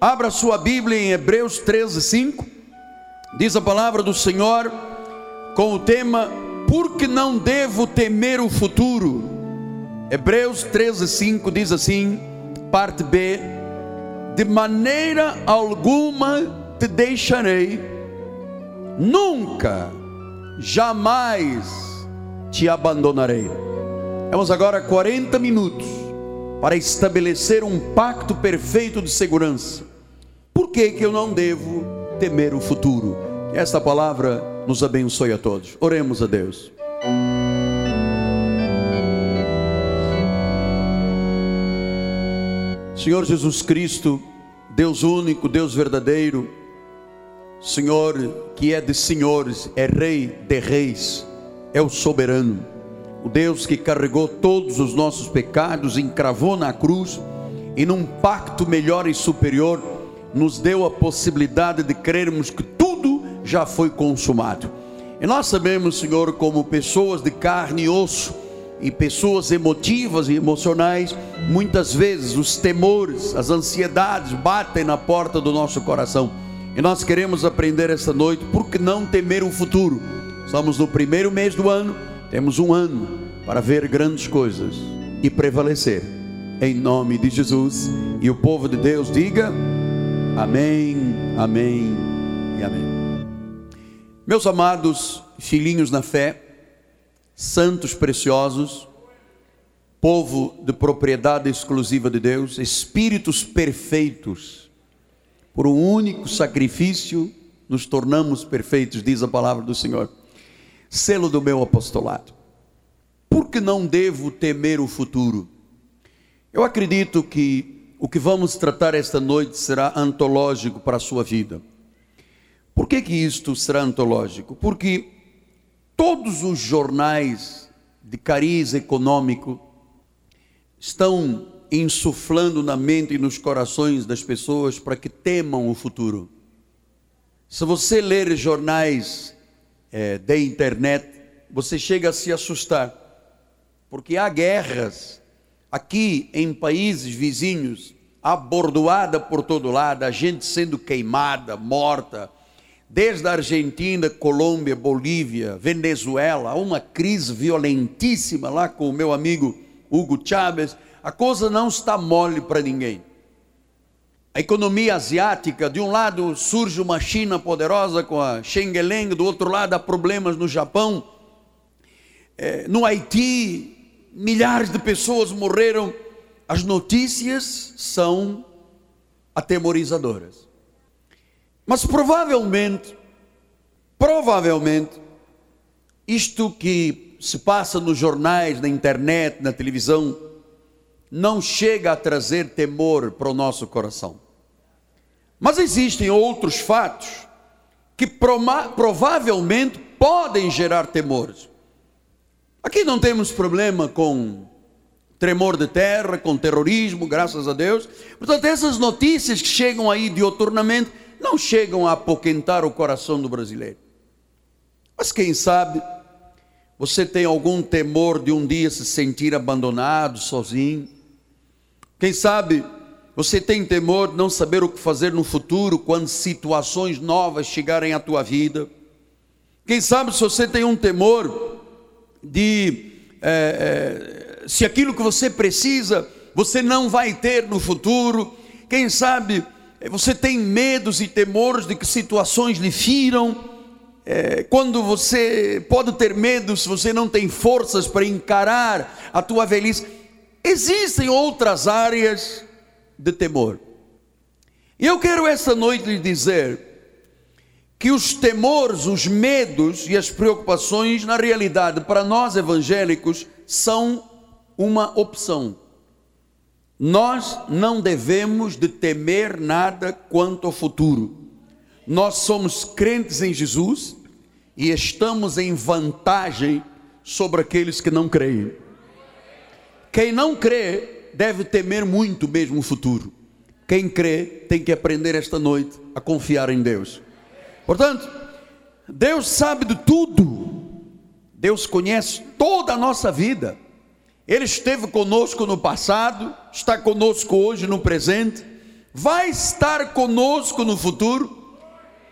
Abra sua Bíblia em Hebreus 13, 5. Diz a palavra do Senhor com o tema Por que não devo temer o futuro? Hebreus 13, 5 diz assim, parte B: De maneira alguma te deixarei, nunca, jamais te abandonarei. Vamos agora 40 minutos para estabelecer um pacto perfeito de segurança. Por que, que eu não devo temer o futuro? Esta palavra nos abençoe a todos. Oremos a Deus. Senhor Jesus Cristo, Deus único, Deus verdadeiro, Senhor que é de senhores, é Rei de reis, é o soberano o Deus que carregou todos os nossos pecados, encravou na cruz e num pacto melhor e superior nos deu a possibilidade de crermos que tudo já foi consumado. E nós sabemos, Senhor, como pessoas de carne e osso e pessoas emotivas e emocionais, muitas vezes os temores, as ansiedades batem na porta do nosso coração. E nós queremos aprender esta noite por que não temer o futuro. Estamos no primeiro mês do ano temos um ano para ver grandes coisas e prevalecer. Em nome de Jesus. E o povo de Deus diga: Amém, Amém e Amém. Meus amados filhinhos na fé, santos preciosos, povo de propriedade exclusiva de Deus, espíritos perfeitos, por um único sacrifício nos tornamos perfeitos, diz a palavra do Senhor selo do meu apostolado. Por que não devo temer o futuro? Eu acredito que o que vamos tratar esta noite será antológico para a sua vida. Por que, que isto será antológico? Porque todos os jornais de cariz econômico estão insuflando na mente e nos corações das pessoas para que temam o futuro. Se você ler jornais é, da internet, você chega a se assustar, porque há guerras aqui em países vizinhos, abordoada por todo lado, a gente sendo queimada, morta, desde a Argentina, Colômbia, Bolívia, Venezuela, uma crise violentíssima lá com o meu amigo Hugo Chávez, a coisa não está mole para ninguém. A economia asiática, de um lado surge uma China poderosa com a Schengen, do outro lado há problemas no Japão, é, no Haiti, milhares de pessoas morreram. As notícias são atemorizadoras. Mas provavelmente, provavelmente, isto que se passa nos jornais, na internet, na televisão, não chega a trazer temor para o nosso coração. Mas existem outros fatos que provavelmente podem gerar temores. Aqui não temos problema com tremor de terra, com terrorismo, graças a Deus. Portanto, essas notícias que chegam aí dioturnamente não chegam a apoquentar o coração do brasileiro. Mas quem sabe você tem algum temor de um dia se sentir abandonado, sozinho? Quem sabe você tem temor de não saber o que fazer no futuro quando situações novas chegarem à tua vida? Quem sabe se você tem um temor de é, é, se aquilo que você precisa você não vai ter no futuro? Quem sabe você tem medos e temores de que situações lhe firam? É, quando você pode ter medo se você não tem forças para encarar a tua velhice? Existem outras áreas de temor. E eu quero esta noite lhe dizer que os temores, os medos e as preocupações, na realidade, para nós evangélicos, são uma opção. Nós não devemos de temer nada quanto ao futuro. Nós somos crentes em Jesus e estamos em vantagem sobre aqueles que não creem. Quem não crê deve temer muito mesmo o futuro. Quem crê tem que aprender esta noite a confiar em Deus. Portanto, Deus sabe de tudo. Deus conhece toda a nossa vida. Ele esteve conosco no passado, está conosco hoje no presente vai estar conosco no futuro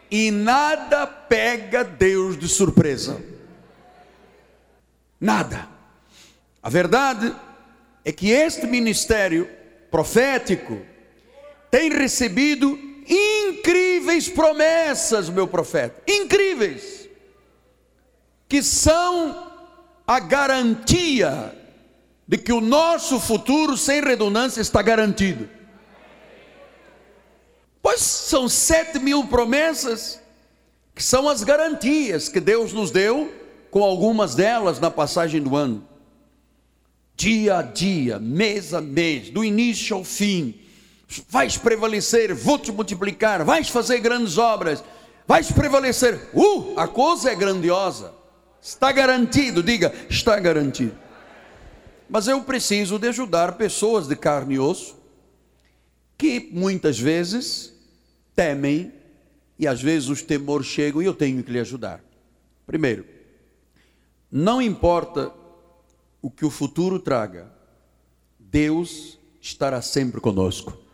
e nada pega Deus de surpresa. Nada. A verdade é que este ministério profético tem recebido incríveis promessas, meu profeta, incríveis, que são a garantia de que o nosso futuro, sem redundância, está garantido. Pois são sete mil promessas, que são as garantias que Deus nos deu, com algumas delas na passagem do ano. Dia a dia, mês a mês, do início ao fim, vais prevalecer, vou te multiplicar, vais fazer grandes obras, vais prevalecer. Uh, a coisa é grandiosa, está garantido, diga, está garantido. Mas eu preciso de ajudar pessoas de carne e osso que muitas vezes temem e às vezes os temores chegam e eu tenho que lhe ajudar. Primeiro, não importa o que o futuro traga, Deus estará sempre conosco.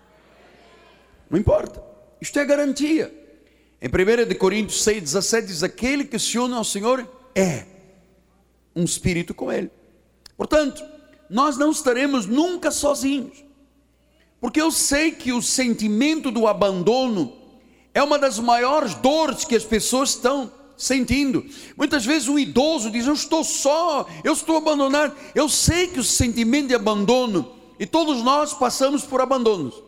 Não importa. Isto é garantia. Em 1 Coríntios 6, 17 diz: Aquele que se une ao Senhor é um espírito com Ele. Portanto, nós não estaremos nunca sozinhos. Porque eu sei que o sentimento do abandono é uma das maiores dores que as pessoas estão sentindo. Muitas vezes o idoso diz: Eu estou só, eu estou abandonado. Eu sei que o sentimento de abandono, e todos nós passamos por abandonos.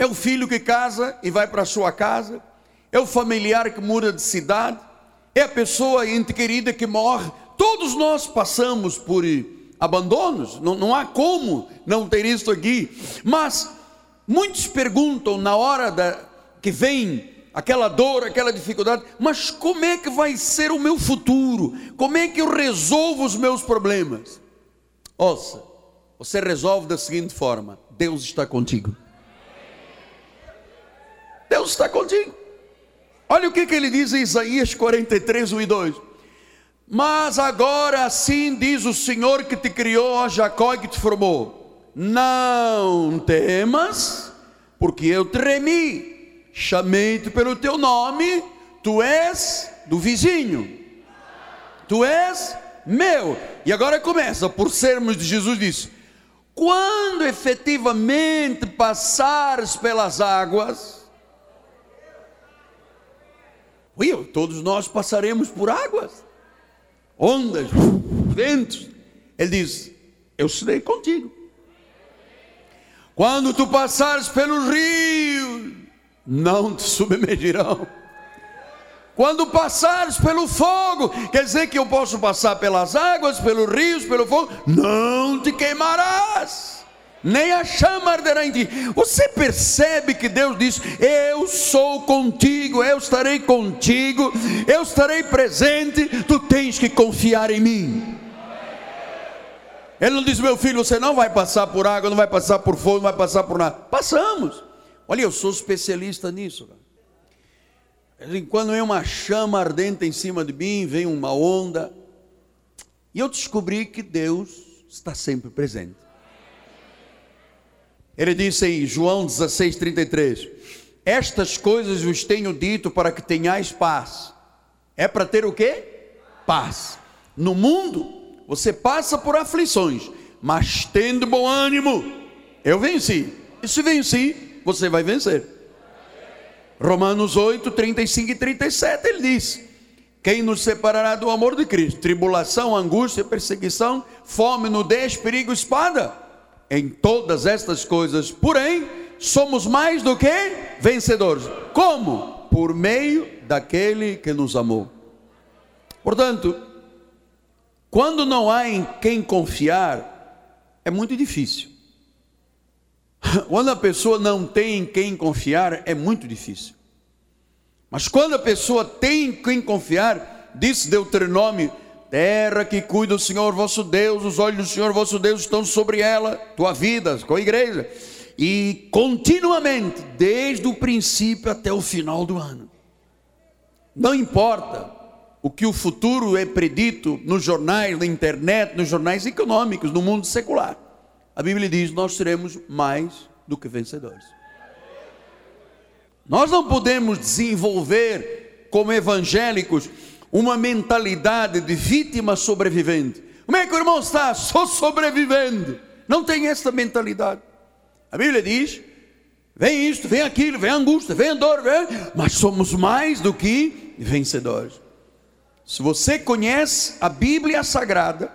É o filho que casa e vai para a sua casa, é o familiar que muda de cidade, é a pessoa ente querida que morre. Todos nós passamos por abandonos, não, não há como não ter isso aqui. Mas muitos perguntam na hora da, que vem aquela dor, aquela dificuldade, mas como é que vai ser o meu futuro? Como é que eu resolvo os meus problemas? Ouça, você resolve da seguinte forma: Deus está contigo. Deus está contigo. Olha o que, que ele diz em Isaías 43, 1 e 2. Mas agora assim diz o Senhor que te criou, ó Jacó, e que te formou: Não temas, porque eu tremi, chamei-te pelo teu nome, tu és do vizinho, tu és meu. E agora começa, por sermos de Jesus, diz: Quando efetivamente passares pelas águas, Ui, todos nós passaremos por águas, ondas, ventos. Ele diz: Eu serei contigo. Quando tu passares pelos rios, não te submergirão. Quando passares pelo fogo, quer dizer que eu posso passar pelas águas, pelos rios, pelo fogo, não te queimarás nem a chama arderá em ti. Você percebe que Deus diz: Eu sou contigo, eu estarei contigo, eu estarei presente, tu tens que confiar em mim. Ele não diz: Meu filho, você não vai passar por água, não vai passar por fogo, não vai passar por nada. Passamos. Olha, eu sou especialista nisso. Quando vem uma chama ardente em cima de mim, vem uma onda, e eu descobri que Deus está sempre presente. Ele disse em João 16, 33: Estas coisas vos tenho dito para que tenhais paz. É para ter o quê? Paz. No mundo, você passa por aflições, mas tendo bom ânimo, eu venci. E se venci, você vai vencer. Romanos 8, 35 e 37, ele diz: Quem nos separará do amor de Cristo? Tribulação, angústia, perseguição, fome, nudez, perigo, espada em todas estas coisas, porém, somos mais do que vencedores. Como? Por meio daquele que nos amou. Portanto, quando não há em quem confiar, é muito difícil. Quando a pessoa não tem em quem confiar, é muito difícil. Mas quando a pessoa tem em quem confiar, diz Deuteronômio Terra que cuida o Senhor vosso Deus, os olhos do Senhor vosso Deus estão sobre ela, tua vida, com a igreja, e continuamente, desde o princípio até o final do ano. Não importa o que o futuro é predito nos jornais, na internet, nos jornais econômicos, no mundo secular. A Bíblia diz: nós seremos mais do que vencedores. Nós não podemos desenvolver, como evangélicos, uma mentalidade de vítima sobrevivente. Como é que o irmão está? Só sobrevivendo. Não tem essa mentalidade. A Bíblia diz: vem isto, vem aquilo, vem angústia, vem dor, vem... mas somos mais do que vencedores. Se você conhece a Bíblia Sagrada,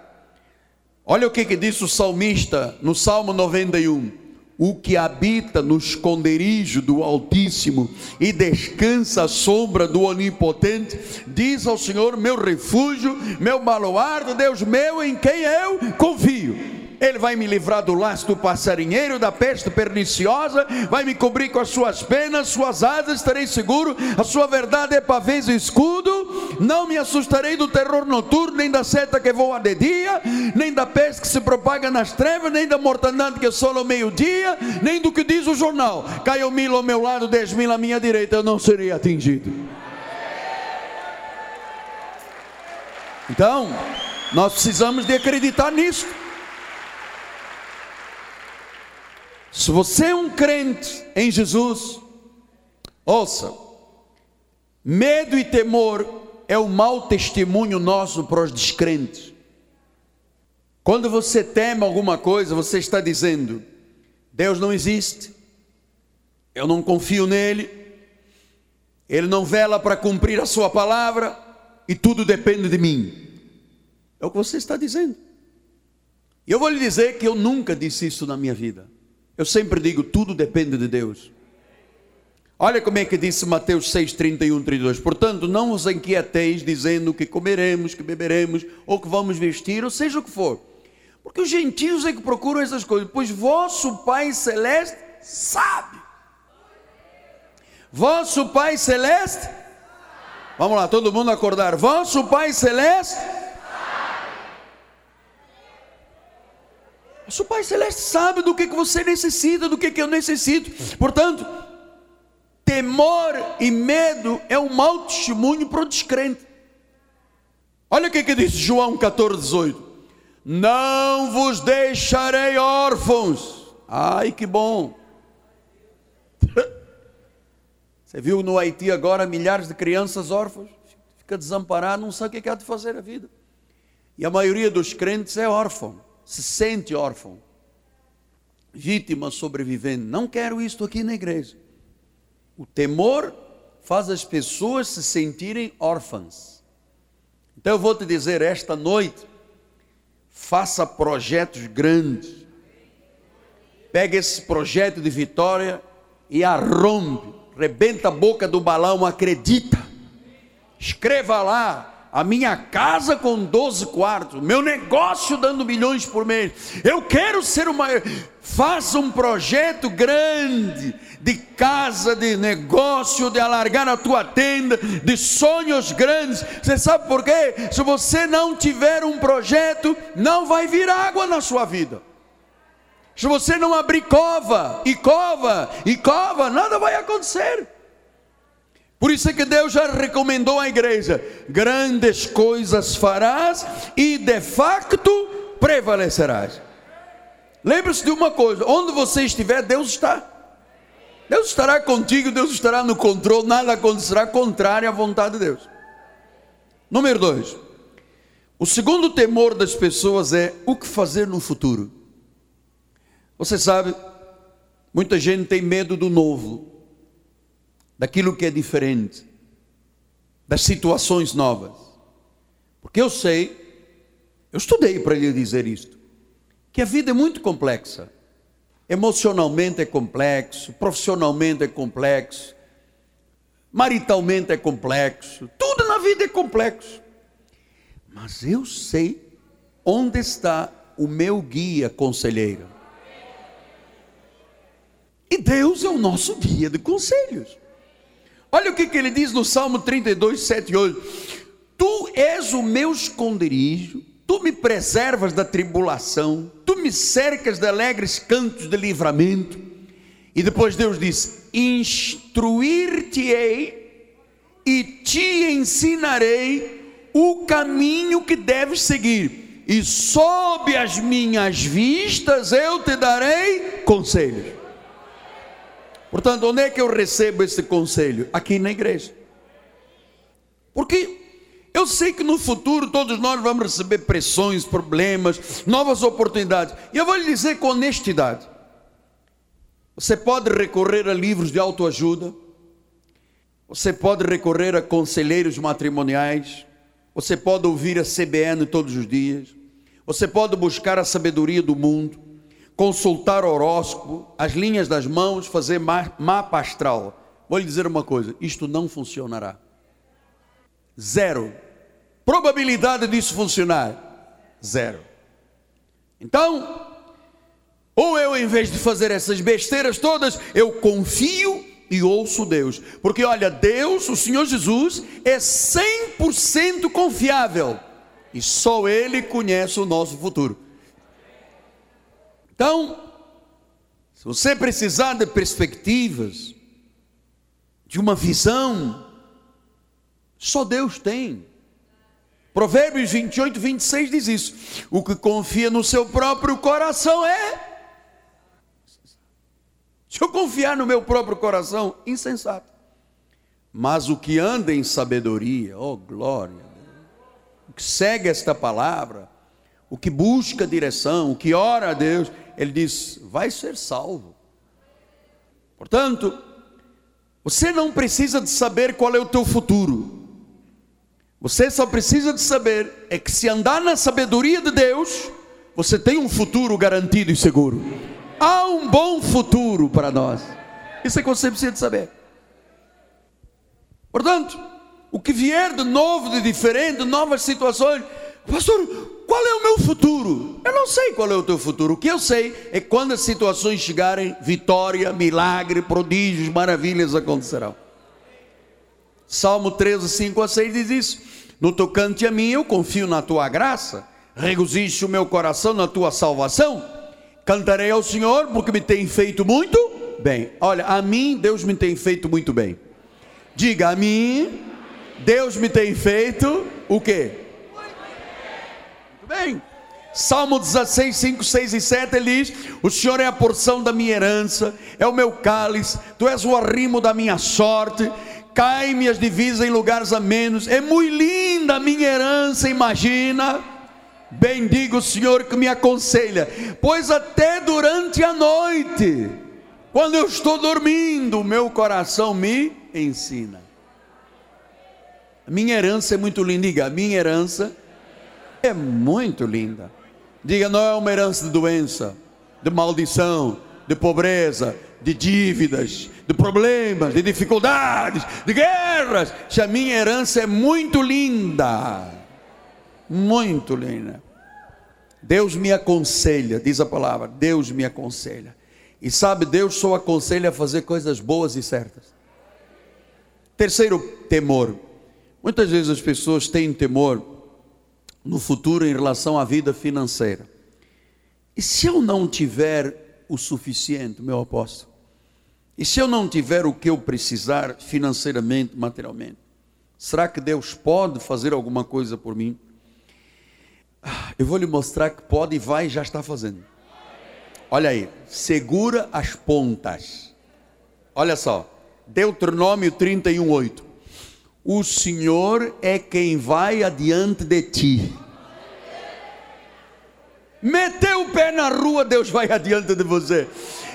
olha o que, que diz o salmista no Salmo 91 o que habita no esconderijo do Altíssimo e descansa à sombra do Onipotente, diz ao Senhor: meu refúgio, meu baluarte, Deus meu, em quem eu confio. Ele vai me livrar do laço do passarinheiro, da peste perniciosa, vai me cobrir com as suas penas, suas asas, estarei seguro, a sua verdade é pavês e escudo, não me assustarei do terror noturno, nem da seta que voa de dia, nem da peste que se propaga nas trevas, nem da mortandade que sola ao meio-dia, nem do que diz o jornal, caiu mil ao meu lado, dez mil à minha direita, eu não serei atingido. Então, nós precisamos de acreditar nisso. Se você é um crente em Jesus, ouça, medo e temor é o mau testemunho nosso para os descrentes. Quando você teme alguma coisa, você está dizendo: Deus não existe, eu não confio nele, ele não vela para cumprir a sua palavra e tudo depende de mim. É o que você está dizendo. E eu vou lhe dizer que eu nunca disse isso na minha vida. Eu sempre digo, tudo depende de Deus. Olha como é que disse Mateus 6, 31, 32. Portanto, não vos inquieteis dizendo que comeremos, que beberemos, ou que vamos vestir, ou seja o que for. Porque os gentios é que procuram essas coisas, pois vosso Pai Celeste sabe. Vosso Pai Celeste, vamos lá, todo mundo acordar. Vosso Pai Celeste O seu Pai Celeste sabe do que, que você necessita, do que, que eu necessito. Portanto, temor e medo é um mau testemunho para o descrente. Olha o que, que diz João 14, 18: Não vos deixarei órfãos. Ai, que bom. Você viu no Haiti agora milhares de crianças órfãs? Fica desamparado, não sabe o que é de fazer a vida. E a maioria dos crentes é órfão se sente órfão, vítima sobrevivente. Não quero isto aqui na igreja. O temor faz as pessoas se sentirem órfãs. Então eu vou te dizer esta noite, faça projetos grandes. Pega esse projeto de vitória e arrompe, rebenta a boca do balão, acredita. Escreva lá a minha casa com 12 quartos, meu negócio dando milhões por mês. Eu quero ser uma. Faça um projeto grande de casa, de negócio, de alargar a tua tenda, de sonhos grandes. Você sabe por quê? Se você não tiver um projeto, não vai vir água na sua vida. Se você não abrir cova, e cova, e cova, nada vai acontecer. Por isso é que Deus já recomendou à igreja: grandes coisas farás e de facto prevalecerás. Lembre-se de uma coisa: onde você estiver, Deus está. Deus estará contigo, Deus estará no controle, nada acontecerá contrário à vontade de Deus. Número dois, o segundo temor das pessoas é o que fazer no futuro. Você sabe, muita gente tem medo do novo daquilo que é diferente, das situações novas. Porque eu sei, eu estudei para lhe dizer isto, que a vida é muito complexa. Emocionalmente é complexo, profissionalmente é complexo, maritalmente é complexo, tudo na vida é complexo. Mas eu sei onde está o meu guia conselheiro. E Deus é o nosso guia de conselhos. Olha o que, que ele diz no Salmo 32, 7 e 8: Tu és o meu esconderijo, tu me preservas da tribulação, tu me cercas de alegres cantos de livramento. E depois Deus diz: Instruir-te-ei e te ensinarei o caminho que deves seguir, e sob as minhas vistas eu te darei conselhos. Portanto, onde é que eu recebo esse conselho? Aqui na igreja. Porque eu sei que no futuro todos nós vamos receber pressões, problemas, novas oportunidades. E eu vou lhe dizer com honestidade: você pode recorrer a livros de autoajuda, você pode recorrer a conselheiros matrimoniais, você pode ouvir a CBN todos os dias, você pode buscar a sabedoria do mundo, consultar horóscopo, as linhas das mãos, fazer mapa astral. Vou lhe dizer uma coisa: isto não funcionará. Zero. Probabilidade disso funcionar? Zero. Então, ou eu, em vez de fazer essas besteiras todas, eu confio e ouço Deus. Porque olha, Deus, o Senhor Jesus, é 100% confiável. E só Ele conhece o nosso futuro. Então, se você precisar de perspectivas, de uma visão, só Deus tem. Provérbios 28, 26 diz isso. O que confia no seu próprio coração é. Se eu confiar no meu próprio coração, insensato. Mas o que anda em sabedoria, oh glória, o que segue esta palavra, o que busca direção, o que ora a Deus, ele diz: vai ser salvo. Portanto, você não precisa de saber qual é o teu futuro. Você só precisa de saber é que se andar na sabedoria de Deus, você tem um futuro garantido e seguro. Há um bom futuro para nós. Isso é que você precisa de saber. Portanto, o que vier de novo, de diferente, de novas situações, pastor, qual é o meu futuro? Eu não sei qual é o teu futuro. O que eu sei é que quando as situações chegarem, vitória, milagre, prodígios, maravilhas acontecerão. Salmo 13, 5 a 6 diz isso. No tocante a mim, eu confio na tua graça, regozijo o meu coração na tua salvação. Cantarei ao Senhor porque me tem feito muito bem. Olha, a mim Deus me tem feito muito bem. Diga a mim, Deus me tem feito o quê? Bem. Salmo 16, 5, 6 e 7 ele diz: O Senhor é a porção da minha herança, é o meu cálice, tu és o arrimo da minha sorte cai minhas divisas em lugares a menos. É muito linda a minha herança, imagina. Bendigo o Senhor que me aconselha, pois até durante a noite, quando eu estou dormindo, meu coração me ensina. A minha herança é muito linda, diga, a minha herança é muito linda. Diga, não é uma herança de doença, de maldição, de pobreza, de dívidas, de problemas, de dificuldades, de guerras. Se a minha herança é muito linda, muito linda. Deus me aconselha, diz a palavra, Deus me aconselha. E sabe, Deus só aconselha a fazer coisas boas e certas. Terceiro temor. Muitas vezes as pessoas têm temor no futuro em relação à vida financeira. E se eu não tiver o suficiente, meu apóstolo? E se eu não tiver o que eu precisar financeiramente, materialmente, será que Deus pode fazer alguma coisa por mim? Ah, eu vou lhe mostrar que pode e vai e já está fazendo. Olha aí, segura as pontas. Olha só, Deuteronômio 31, 8. O Senhor é quem vai adiante de ti. Meteu o pé na rua, Deus vai adiante de você.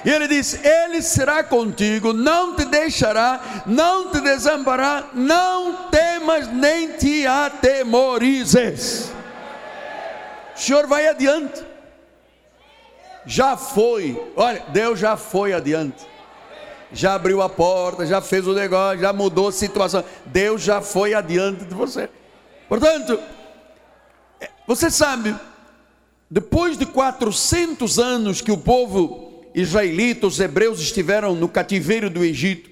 E ele diz: Ele será contigo, não te deixará, não te desamparará, não temas nem te atemorizes. O Senhor vai adiante. Já foi, olha, Deus já foi adiante. Já abriu a porta, já fez o negócio, já mudou a situação. Deus já foi adiante de você. Portanto, você sabe, depois de 400 anos que o povo israelita, os hebreus estiveram no cativeiro do Egito,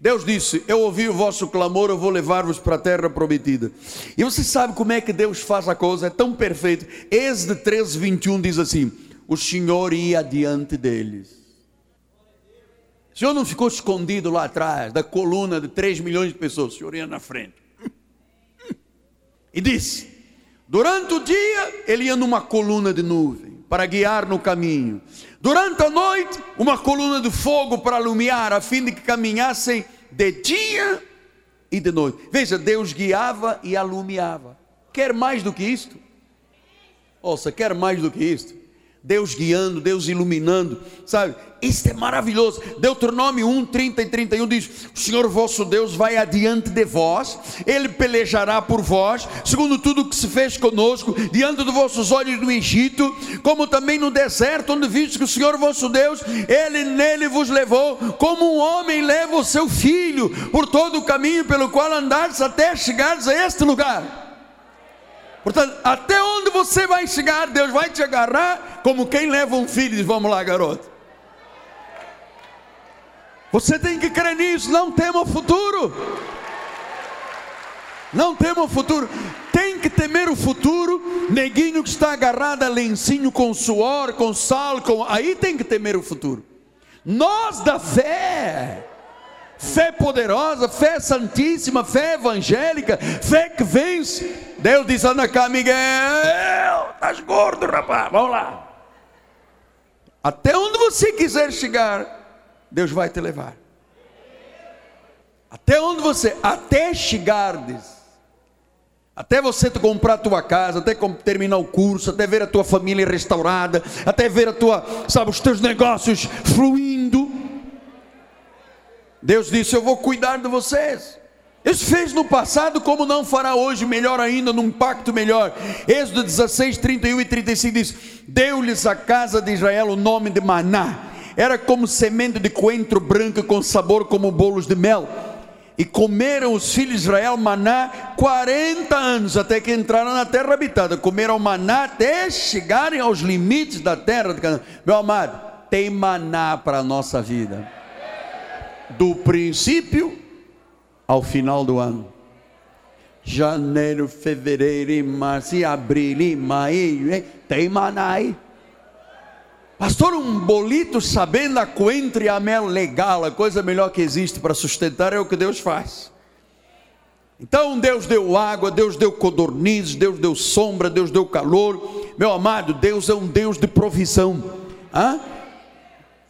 Deus disse: Eu ouvi o vosso clamor, eu vou levar-vos para a terra prometida. E você sabe como é que Deus faz a coisa? É tão perfeito. Êxodo 13, 21 diz assim: O Senhor ia diante deles. O Senhor não ficou escondido lá atrás, da coluna de 3 milhões de pessoas, o Senhor ia na frente. E disse: Durante o dia, ele ia numa coluna de nuvem para guiar no caminho. Durante a noite, uma coluna de fogo para alumiar, a fim de que caminhassem de dia e de noite. Veja, Deus guiava e alumiava. Quer mais do que isto? Ouça, quer mais do que isto? Deus guiando, Deus iluminando, sabe? Isso é maravilhoso. Deuteronômio 1, 30 e 31 diz: O Senhor vosso Deus vai adiante de vós, Ele pelejará por vós, segundo tudo que se fez conosco, diante dos vossos olhos no Egito, como também no deserto, onde viste que o Senhor vosso Deus, Ele nele vos levou, como um homem leva o seu filho, por todo o caminho pelo qual andares até chegares a este lugar. Portanto, até onde você vai chegar, Deus vai te agarrar como quem leva um filho e diz: Vamos lá, garoto. Você tem que crer nisso, não tema o futuro. Não tema o futuro. Tem que temer o futuro. Neguinho que está agarrado a lencinho com suor, com sal, com... aí tem que temer o futuro. Nós da fé fé poderosa, fé santíssima, fé evangélica, fé que vence. Deus diz: anda cá, Miguel, estás gordo, rapaz, vamos lá. Até onde você quiser chegar, Deus vai te levar. Até onde você, até chegardes, até você comprar a tua casa, até terminar o curso, até ver a tua família restaurada, até ver a tua, sabe, os teus negócios fluindo. Deus disse: Eu vou cuidar de vocês. Isso fez no passado, como não fará hoje, melhor ainda, num pacto melhor. Êxodo 16, 31 e 35 diz: Deu-lhes a casa de Israel o nome de Maná, era como semente de coentro branco com sabor como bolos de mel. E comeram os filhos de Israel maná 40 anos, até que entraram na terra habitada. Comeram maná até chegarem aos limites da terra. Meu amado, tem maná para a nossa vida do princípio ao final do ano. Janeiro, fevereiro, março, abril, maio, tem manai. Pastor, um bolito sabendo a coentro e a mel legal, a coisa melhor que existe para sustentar é o que Deus faz. Então Deus deu água, Deus deu codornizes, Deus deu sombra, Deus deu calor. Meu amado, Deus é um Deus de provisão. Hã?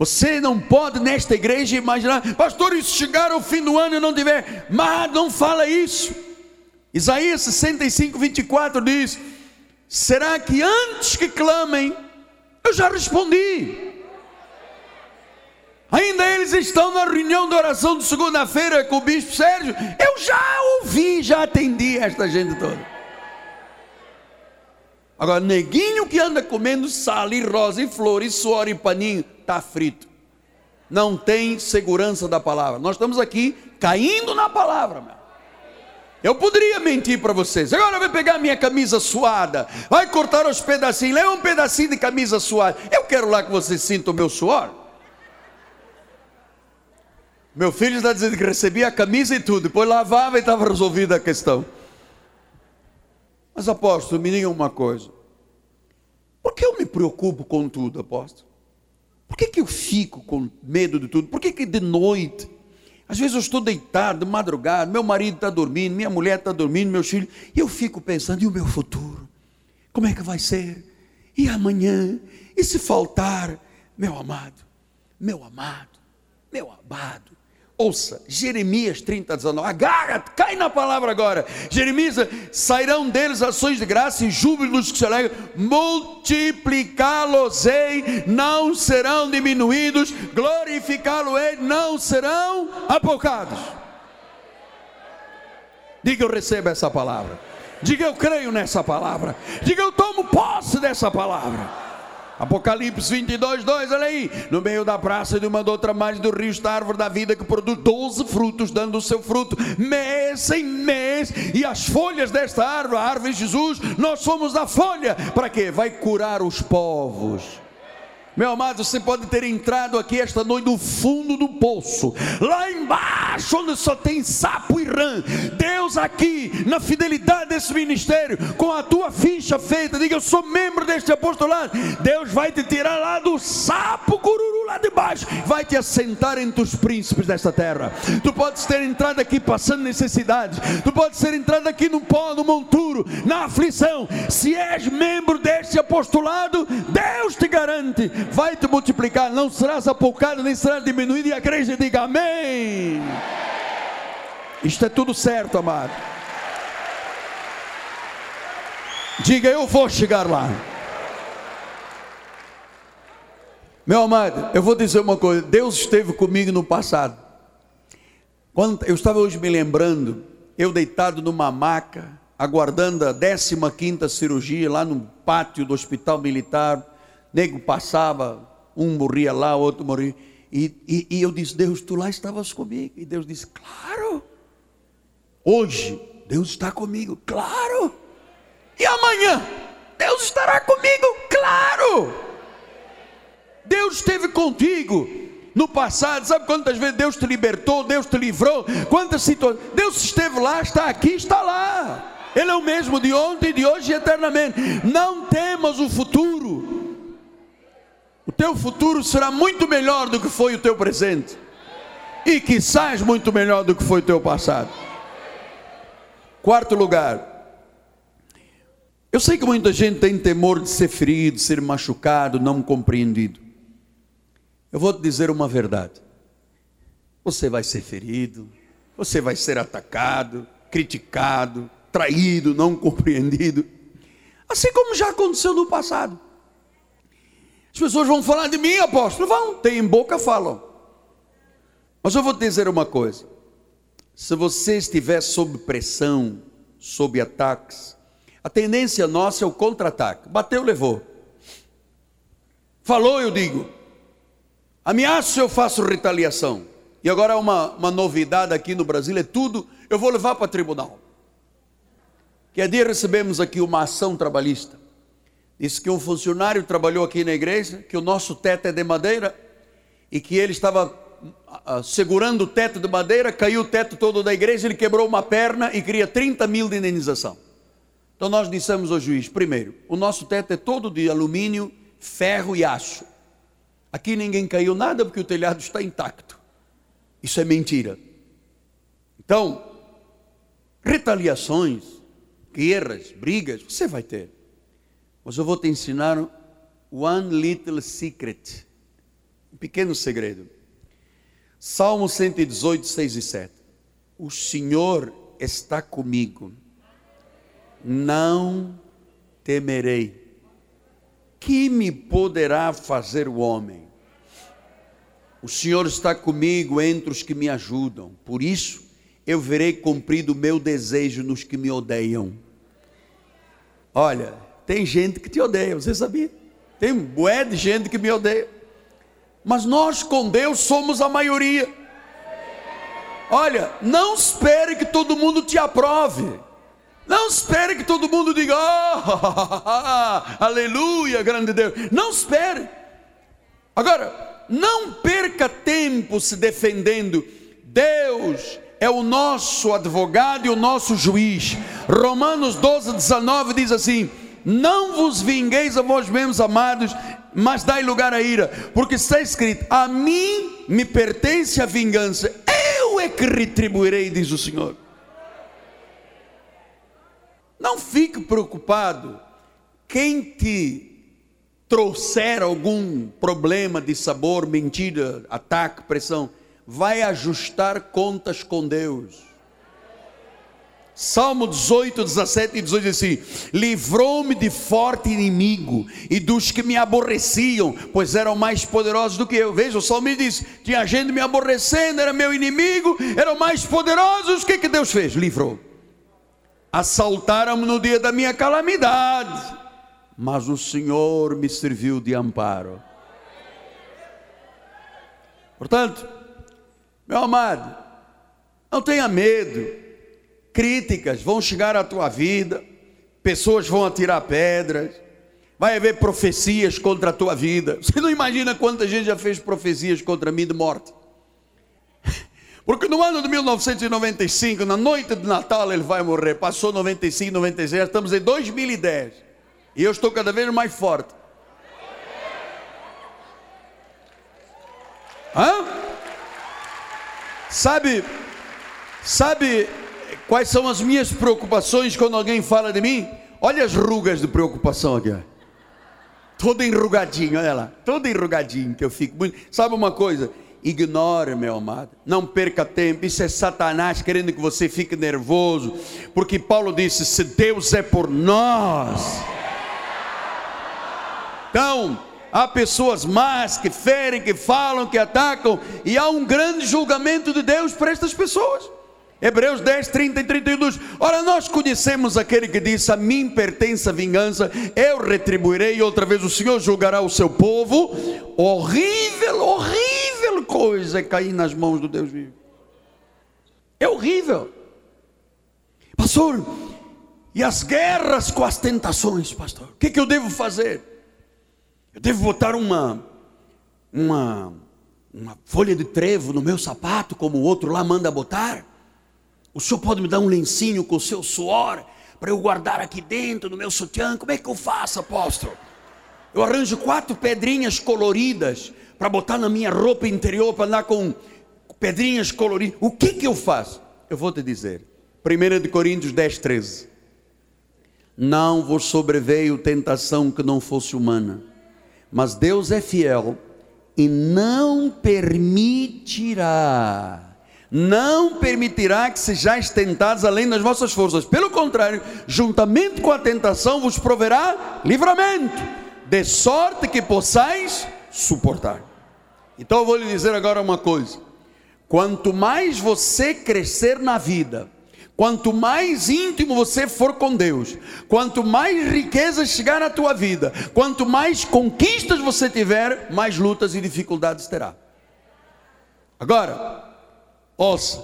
Você não pode nesta igreja imaginar, pastor, isso chegar ao fim do ano e não tiver, mas não fala isso. Isaías 65, 24 diz: Será que antes que clamem, eu já respondi? Ainda eles estão na reunião de oração de segunda-feira com o bispo Sérgio. Eu já ouvi, já atendi esta gente toda. Agora, neguinho que anda comendo sal e rosa e flor e suor e paninho, está frito. Não tem segurança da palavra. Nós estamos aqui caindo na palavra, meu. Eu poderia mentir para vocês. Agora vai pegar minha camisa suada, vai cortar os pedacinhos, leva um pedacinho de camisa suada. Eu quero lá que vocês sintam o meu suor. Meu filho está dizendo que recebia a camisa e tudo, depois lavava e estava resolvida a questão. Mas apóstolo, me diga uma coisa. Por que eu me preocupo com tudo, apóstolo? Por que, que eu fico com medo de tudo? Por que, que de noite? Às vezes eu estou deitado, de madrugada, meu marido está dormindo, minha mulher está dormindo, meus filhos, e eu fico pensando, e o meu futuro? Como é que vai ser? E amanhã? E se faltar? Meu amado, meu amado, meu amado, Ouça, Jeremias 30, 19. Agarra, cai na palavra agora. Jeremias, sairão deles ações de graça e júbilos que se alegram. Multiplicá-los-ei, não serão diminuídos. Glorificá-lo-ei, não serão apocados. Diga eu recebo essa palavra. Diga eu creio nessa palavra. Diga eu tomo posse dessa palavra. Apocalipse 22, 2, olha aí. No meio da praça de uma outra margem do rio está a árvore da vida que produz 12 frutos, dando o seu fruto mês em mês. E as folhas desta árvore, a árvore de Jesus, nós somos a folha. Para quê? Vai curar os povos. Meu amado, você pode ter entrado aqui esta noite no fundo do poço, lá embaixo, onde só tem sapo e rã. Deus aqui, na fidelidade desse ministério, com a tua ficha feita, diga: Eu sou membro deste apostolado. Deus vai te tirar lá do sapo cururu lá de baixo, vai te assentar entre os príncipes desta terra. Tu podes ter entrado aqui passando necessidade, tu podes ter entrado aqui no pó, no monturo, na aflição. Se és membro deste apostolado, Deus te garante vai te multiplicar, não serás apocado, nem serás diminuído. E a igreja diga amém. Isto é tudo certo, amado. Diga, eu vou chegar lá. Meu amado, eu vou dizer uma coisa: Deus esteve comigo no passado. Quando eu estava hoje me lembrando, eu deitado numa maca, aguardando a 15 cirurgia lá no pátio do hospital militar nego passava, um morria lá, outro morria. E, e, e, eu disse, Deus, tu lá estavas comigo. E Deus disse, claro. Hoje, Deus está comigo, claro. E amanhã, Deus estará comigo, claro. Deus esteve contigo no passado. Sabe quantas vezes Deus te libertou, Deus te livrou? Quantas situações. Deus esteve lá, está aqui, está lá. Ele é o mesmo de ontem, de hoje e eternamente. Não temas o futuro o teu futuro será muito melhor do que foi o teu presente. E quizás muito melhor do que foi o teu passado. Quarto lugar. Eu sei que muita gente tem temor de ser ferido, ser machucado, não compreendido. Eu vou te dizer uma verdade. Você vai ser ferido, você vai ser atacado, criticado, traído, não compreendido. Assim como já aconteceu no passado. As pessoas vão falar de mim, apóstolo? Vão, tem boca, falam. Mas eu vou te dizer uma coisa: se você estiver sob pressão, sob ataques, a tendência nossa é o contra-ataque. Bateu, levou. Falou, eu digo. Ameaço, eu faço retaliação. E agora uma, uma novidade aqui no Brasil: é tudo, eu vou levar para tribunal. Que dia recebemos aqui uma ação trabalhista. Disse que um funcionário trabalhou aqui na igreja, que o nosso teto é de madeira e que ele estava uh, segurando o teto de madeira, caiu o teto todo da igreja, ele quebrou uma perna e queria 30 mil de indenização. Então nós dissemos ao juiz: primeiro, o nosso teto é todo de alumínio, ferro e aço. Aqui ninguém caiu nada porque o telhado está intacto. Isso é mentira. Então, retaliações, guerras, brigas, você vai ter. Mas eu vou te ensinar one little secret, um pequeno segredo. Salmo 118, 6 e 7. O Senhor está comigo, não temerei. Que me poderá fazer o homem? O Senhor está comigo entre os que me ajudam, por isso eu verei cumprido o meu desejo nos que me odeiam. Olha, tem gente que te odeia, você sabia? Tem bué de gente que me odeia. Mas nós com Deus somos a maioria. Olha, não espere que todo mundo te aprove. Não espere que todo mundo diga, oh, aleluia, grande Deus. Não espere. Agora, não perca tempo se defendendo. Deus é o nosso advogado e o nosso juiz. Romanos 12, 19 diz assim: não vos vingueis a vós mesmos, amados, mas dai lugar à ira, porque está escrito: a mim me pertence a vingança, eu é que retribuirei, diz o Senhor. Não fique preocupado, quem te trouxer algum problema de sabor, mentira, ataque, pressão, vai ajustar contas com Deus. Salmo 18, 17 e 18 diz assim: Livrou-me de forte inimigo e dos que me aborreciam, pois eram mais poderosos do que eu. Veja, o salmo diz: Tinha gente me aborrecendo, era meu inimigo, eram mais poderosos. O que, que Deus fez? Livrou. Assaltaram-me no dia da minha calamidade, mas o Senhor me serviu de amparo. Portanto, meu amado, não tenha medo críticas vão chegar à tua vida, pessoas vão atirar pedras, vai haver profecias contra a tua vida. Você não imagina quanta gente já fez profecias contra mim de morte. Porque no ano de 1995, na noite de Natal, ele vai morrer. Passou 95, 96, estamos em 2010. E eu estou cada vez mais forte. Hã? Sabe, sabe quais são as minhas preocupações quando alguém fala de mim? Olha as rugas de preocupação aqui. Todo enrugadinho, olha lá. Todo enrugadinho que eu fico. Sabe uma coisa? Ignore, meu amado. Não perca tempo. Isso é Satanás querendo que você fique nervoso. Porque Paulo disse: se Deus é por nós. Então, há pessoas más que ferem, que falam, que atacam, e há um grande julgamento de Deus para estas pessoas. Hebreus 10, 30 e 32. Ora, nós conhecemos aquele que disse: A mim pertence a vingança, eu retribuirei, e outra vez o Senhor julgará o seu povo. Horrível, horrível coisa é cair nas mãos do Deus vivo. É horrível. Pastor, e as guerras com as tentações, pastor? O que, que eu devo fazer? Eu devo botar uma, uma, uma folha de trevo no meu sapato, como o outro lá manda botar? O senhor pode me dar um lencinho com o seu suor para eu guardar aqui dentro no meu sutiã? Como é que eu faço, apóstolo? Eu arranjo quatro pedrinhas coloridas para botar na minha roupa interior para andar com pedrinhas coloridas. O que que eu faço? Eu vou te dizer. 1 Coríntios 10, 13. Não vos sobreveio tentação que não fosse humana, mas Deus é fiel e não permitirá não permitirá que sejais tentados além das vossas forças. Pelo contrário, juntamente com a tentação vos proverá livramento, de sorte que possais suportar. Então eu vou lhe dizer agora uma coisa: quanto mais você crescer na vida, quanto mais íntimo você for com Deus, quanto mais riqueza chegar na tua vida, quanto mais conquistas você tiver, mais lutas e dificuldades terá. Agora, Ouça,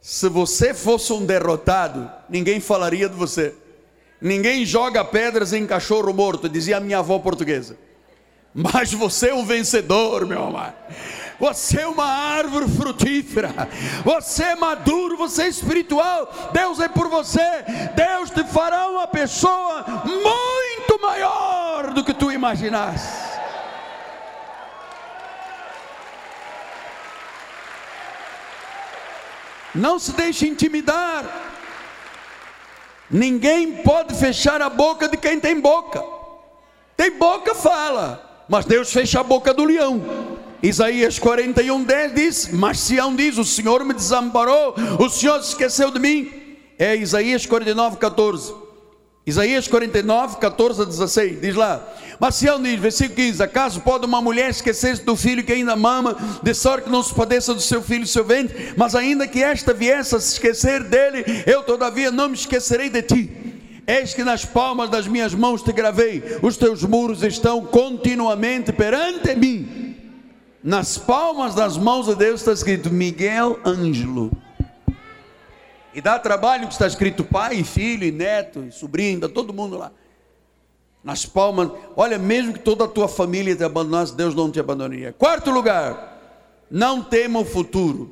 se você fosse um derrotado, ninguém falaria de você. Ninguém joga pedras em cachorro morto, dizia a minha avó portuguesa. Mas você é um vencedor, meu amado. Você é uma árvore frutífera. Você é maduro, você é espiritual. Deus é por você. Deus te fará uma pessoa muito maior do que tu imaginaste. Não se deixe intimidar. Ninguém pode fechar a boca de quem tem boca. Tem boca, fala, mas Deus fecha a boca do leão. Isaías 41, 10 diz: Mas Sião diz: O Senhor me desamparou, o Senhor se esqueceu de mim. É Isaías 49, 14. Isaías 49, 14 a 16, diz lá: Sião diz, versículo 15: Acaso pode uma mulher esquecer-se do filho que ainda mama, de sorte que não se padeça do seu filho e seu ventre? Mas ainda que esta viesse a se esquecer dele, eu todavia não me esquecerei de ti. Eis que nas palmas das minhas mãos te gravei, os teus muros estão continuamente perante mim. Nas palmas das mãos de Deus está escrito Miguel Ângelo. E dá trabalho que está escrito pai, filho, neto, sobrinho, está todo mundo lá. Nas palmas, olha, mesmo que toda a tua família te abandonasse, Deus não te abandonaria. Quarto lugar, não tema o futuro.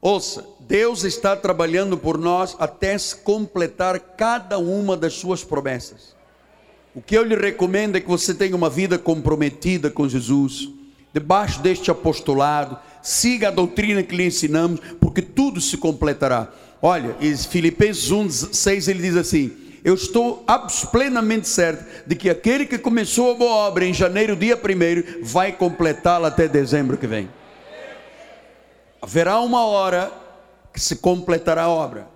Ouça, Deus está trabalhando por nós até se completar cada uma das suas promessas. O que eu lhe recomendo é que você tenha uma vida comprometida com Jesus, debaixo deste apostolado, siga a doutrina que lhe ensinamos, porque tudo se completará. Olha, Filipenses 1, 6 ele diz assim: Eu estou plenamente certo de que aquele que começou a boa obra em janeiro, dia 1, vai completá-la até dezembro que vem. Haverá uma hora que se completará a obra,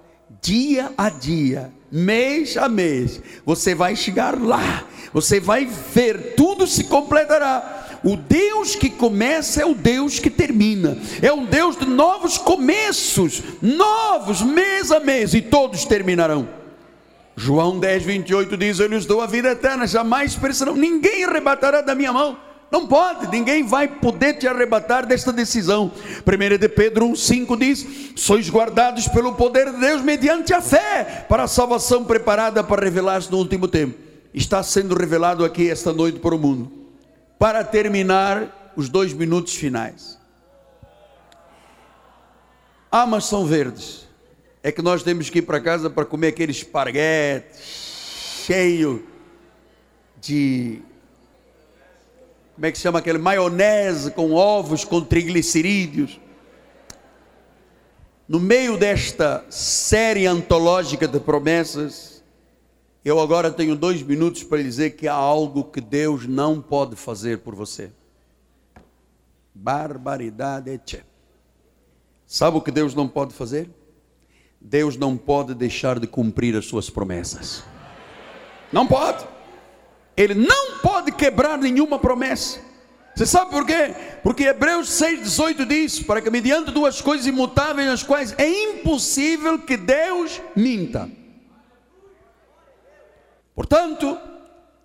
dia a dia, mês a mês, você vai chegar lá, você vai ver, tudo se completará. O Deus que começa é o Deus que termina. É um Deus de novos começos, novos, mês a mês, e todos terminarão. João 10, 28 diz: Eu lhes dou a vida eterna, jamais perecerão, ninguém arrebatará da minha mão. Não pode, ninguém vai poder te arrebatar desta decisão. 1 de Pedro 1,5 diz: Sois guardados pelo poder de Deus mediante a fé, para a salvação preparada para revelar-se no último tempo. está sendo revelado aqui esta noite para o mundo. Para terminar os dois minutos finais. Ah, mas são verdes. É que nós temos que ir para casa para comer aquele esparguete cheio de. Como é que chama aquele? Maionese com ovos, com triglicerídeos. No meio desta série antológica de promessas, eu agora tenho dois minutos para dizer que há algo que Deus não pode fazer por você. Barbaridade, tchê. Sabe o que Deus não pode fazer? Deus não pode deixar de cumprir as suas promessas. Não pode. Ele não pode quebrar nenhuma promessa. Você sabe por quê? Porque Hebreus 6,18 diz: para que mediante duas coisas imutáveis, nas quais é impossível que Deus minta. Portanto,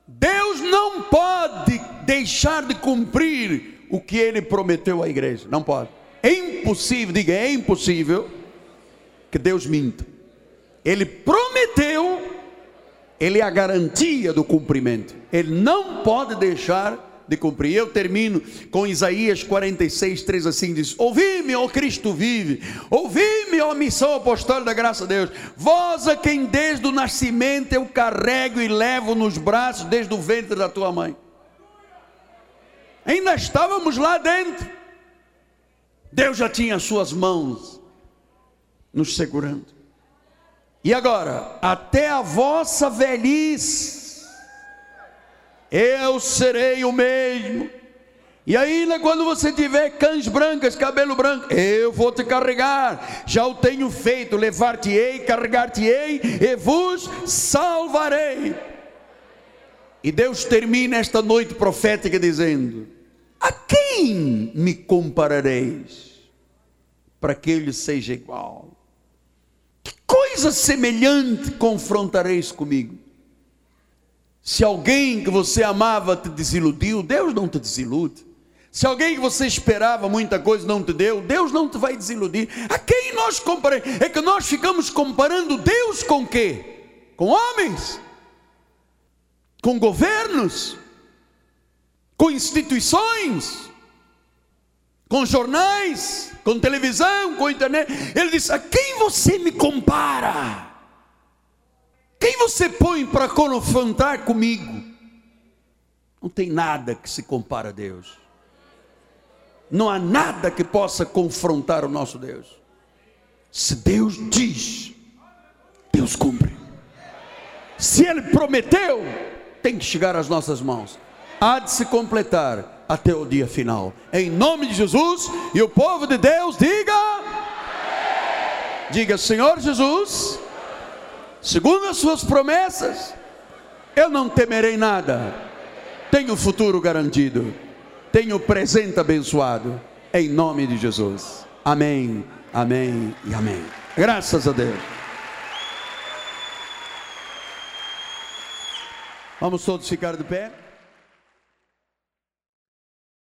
Deus não pode deixar de cumprir o que ele prometeu à igreja. Não pode. É impossível, diga, é impossível que Deus minta. Ele prometeu, ele é a garantia do cumprimento. Ele não pode deixar de cumprir. Eu termino com Isaías 46, 3 assim: diz: Ouvi-me, ó Cristo vive, ouvi-me, ó missão apostólica da graça de Deus, vós a quem desde o nascimento eu carrego e levo nos braços desde o ventre da tua mãe. Ainda estávamos lá dentro, Deus já tinha as suas mãos nos segurando. E agora, até a vossa velhice, eu serei o mesmo. E ainda quando você tiver cães brancas, cabelo branco, eu vou te carregar. Já o tenho feito, levar-te-ei, carregar-te-ei e vos salvarei. E Deus termina esta noite profética dizendo: A quem me comparareis? Para que ele seja igual. Coisa semelhante confrontareis comigo? Se alguém que você amava te desiludiu, Deus não te desilude. Se alguém que você esperava muita coisa não te deu, Deus não te vai desiludir. A quem nós comparamos? É que nós ficamos comparando Deus com quê? Com homens? Com governos? Com instituições? Com jornais? Com televisão? Com internet? Ele diz: A quem você me compara? Quem você põe para confrontar comigo? Não tem nada que se compara a Deus. Não há nada que possa confrontar o nosso Deus. Se Deus diz, Deus cumpre. Se Ele prometeu, tem que chegar às nossas mãos. Há de se completar até o dia final. Em nome de Jesus e o povo de Deus diga: Diga, Senhor Jesus segundo as suas promessas, eu não temerei nada, tenho futuro garantido, tenho presente abençoado, em nome de Jesus. Amém, amém e amém. Graças a Deus. Vamos todos ficar de pé.